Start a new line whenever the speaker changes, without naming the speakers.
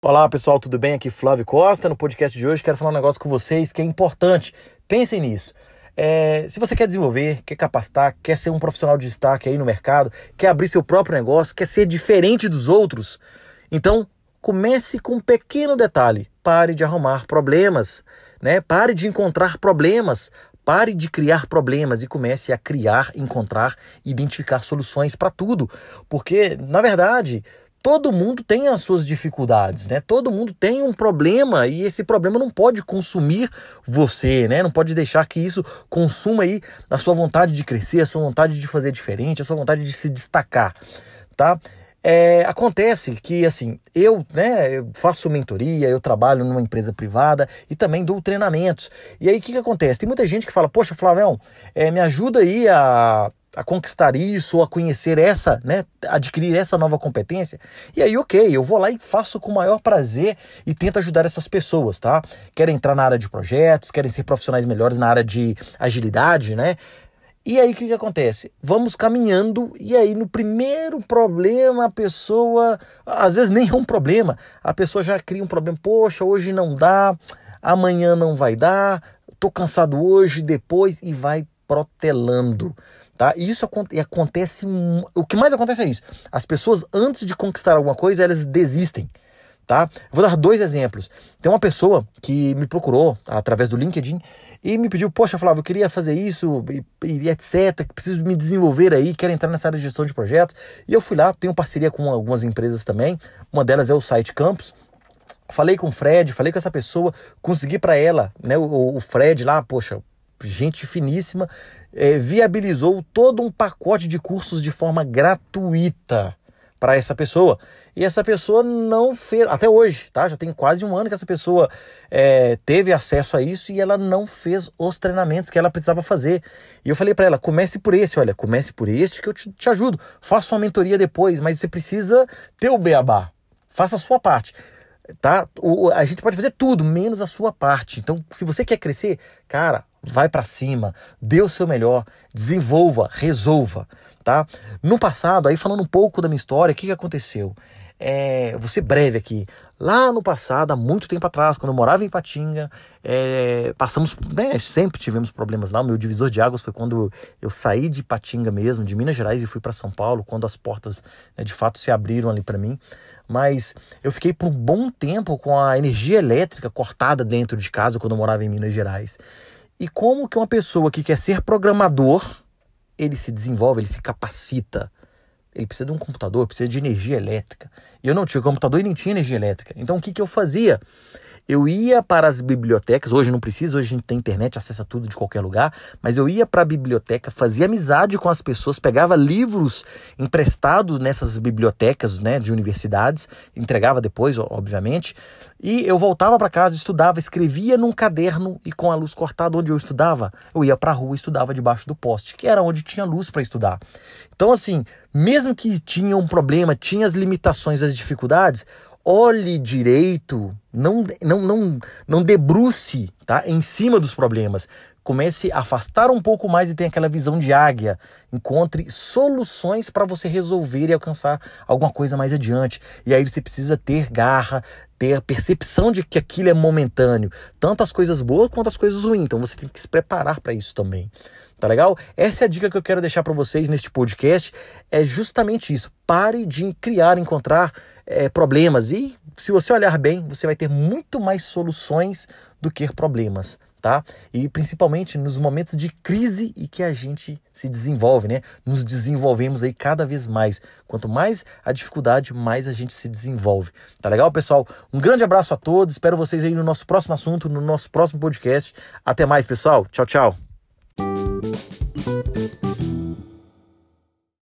Olá pessoal, tudo bem? Aqui Flávio Costa. No podcast de hoje quero falar um negócio com vocês que é importante. Pensem nisso. É, se você quer desenvolver, quer capacitar, quer ser um profissional de destaque aí no mercado, quer abrir seu próprio negócio, quer ser diferente dos outros, então comece com um pequeno detalhe. Pare de arrumar problemas, né? Pare de encontrar problemas. Pare de criar problemas e comece a criar, encontrar, identificar soluções para tudo. Porque, na verdade, todo mundo tem as suas dificuldades, né? Todo mundo tem um problema e esse problema não pode consumir você, né? Não pode deixar que isso consuma aí a sua vontade de crescer, a sua vontade de fazer diferente, a sua vontade de se destacar, tá? É, acontece que assim, eu, né, eu faço mentoria, eu trabalho numa empresa privada e também dou treinamentos. E aí o que, que acontece? Tem muita gente que fala, poxa, Flavião, é, me ajuda aí a a conquistar isso, ou a conhecer essa, né, adquirir essa nova competência. E aí, ok, eu vou lá e faço com o maior prazer e tento ajudar essas pessoas, tá? Querem entrar na área de projetos, querem ser profissionais melhores na área de agilidade, né? E aí o que, que acontece? Vamos caminhando e aí no primeiro problema a pessoa, às vezes nem é um problema, a pessoa já cria um problema, poxa, hoje não dá, amanhã não vai dar, tô cansado hoje, depois e vai protelando. Tá? Isso acontece. O que mais acontece é isso. As pessoas, antes de conquistar alguma coisa, elas desistem. Tá? vou dar dois exemplos. Tem uma pessoa que me procurou através do LinkedIn e me pediu, poxa, Flávio, eu queria fazer isso e, e, etc, preciso me desenvolver aí, quero entrar nessa área de gestão de projetos. E eu fui lá, tenho parceria com algumas empresas também, uma delas é o Site Campus. Falei com o Fred, falei com essa pessoa, consegui para ela, né, o, o Fred lá, poxa, gente finíssima, é, viabilizou todo um pacote de cursos de forma gratuita para essa pessoa. E essa pessoa não fez, até hoje, tá? Já tem quase um ano que essa pessoa é, teve acesso a isso e ela não fez os treinamentos que ela precisava fazer. E eu falei para ela: comece por esse, olha, comece por este que eu te, te ajudo. Faça uma mentoria depois, mas você precisa ter o beabá. Faça a sua parte tá? O, a gente pode fazer tudo, menos a sua parte. Então, se você quer crescer, cara, vai para cima, dê o seu melhor, desenvolva, resolva, tá? No passado, aí falando um pouco da minha história, o que, que aconteceu? É, vou ser breve aqui. Lá no passado, há muito tempo atrás, quando eu morava em Patinga, é, passamos, né, sempre tivemos problemas lá. O meu divisor de águas foi quando eu saí de Patinga mesmo, de Minas Gerais, e fui para São Paulo, quando as portas né, de fato se abriram ali para mim. Mas eu fiquei por um bom tempo com a energia elétrica cortada dentro de casa quando eu morava em Minas Gerais. E como que uma pessoa que quer ser programador, ele se desenvolve, ele se capacita. Ele precisa de um computador, precisa de energia elétrica. Eu não tinha computador e nem tinha energia elétrica. Então o que, que eu fazia? Eu ia para as bibliotecas, hoje não precisa, hoje a gente tem internet, acessa tudo de qualquer lugar, mas eu ia para a biblioteca, fazia amizade com as pessoas, pegava livros emprestados nessas bibliotecas né, de universidades, entregava depois, obviamente, e eu voltava para casa, estudava, escrevia num caderno e com a luz cortada onde eu estudava, eu ia para a rua e estudava debaixo do poste, que era onde tinha luz para estudar. Então, assim, mesmo que tinha um problema, tinha as limitações, as dificuldades, olhe direito, não, não, não, não debruce tá, em cima dos problemas. Comece a afastar um pouco mais e tenha aquela visão de águia. Encontre soluções para você resolver e alcançar alguma coisa mais adiante. E aí você precisa ter garra, ter a percepção de que aquilo é momentâneo, tanto as coisas boas quanto as coisas ruins. Então você tem que se preparar para isso também. Tá legal? Essa é a dica que eu quero deixar para vocês neste podcast. É justamente isso. Pare de criar, encontrar é, problemas. E se você olhar bem, você vai ter muito mais soluções do que problemas. Tá? E principalmente nos momentos de crise e que a gente se desenvolve, né? Nos desenvolvemos aí cada vez mais. Quanto mais a dificuldade, mais a gente se desenvolve. Tá legal, pessoal? Um grande abraço a todos. Espero vocês aí no nosso próximo assunto, no nosso próximo podcast. Até mais, pessoal. Tchau, tchau.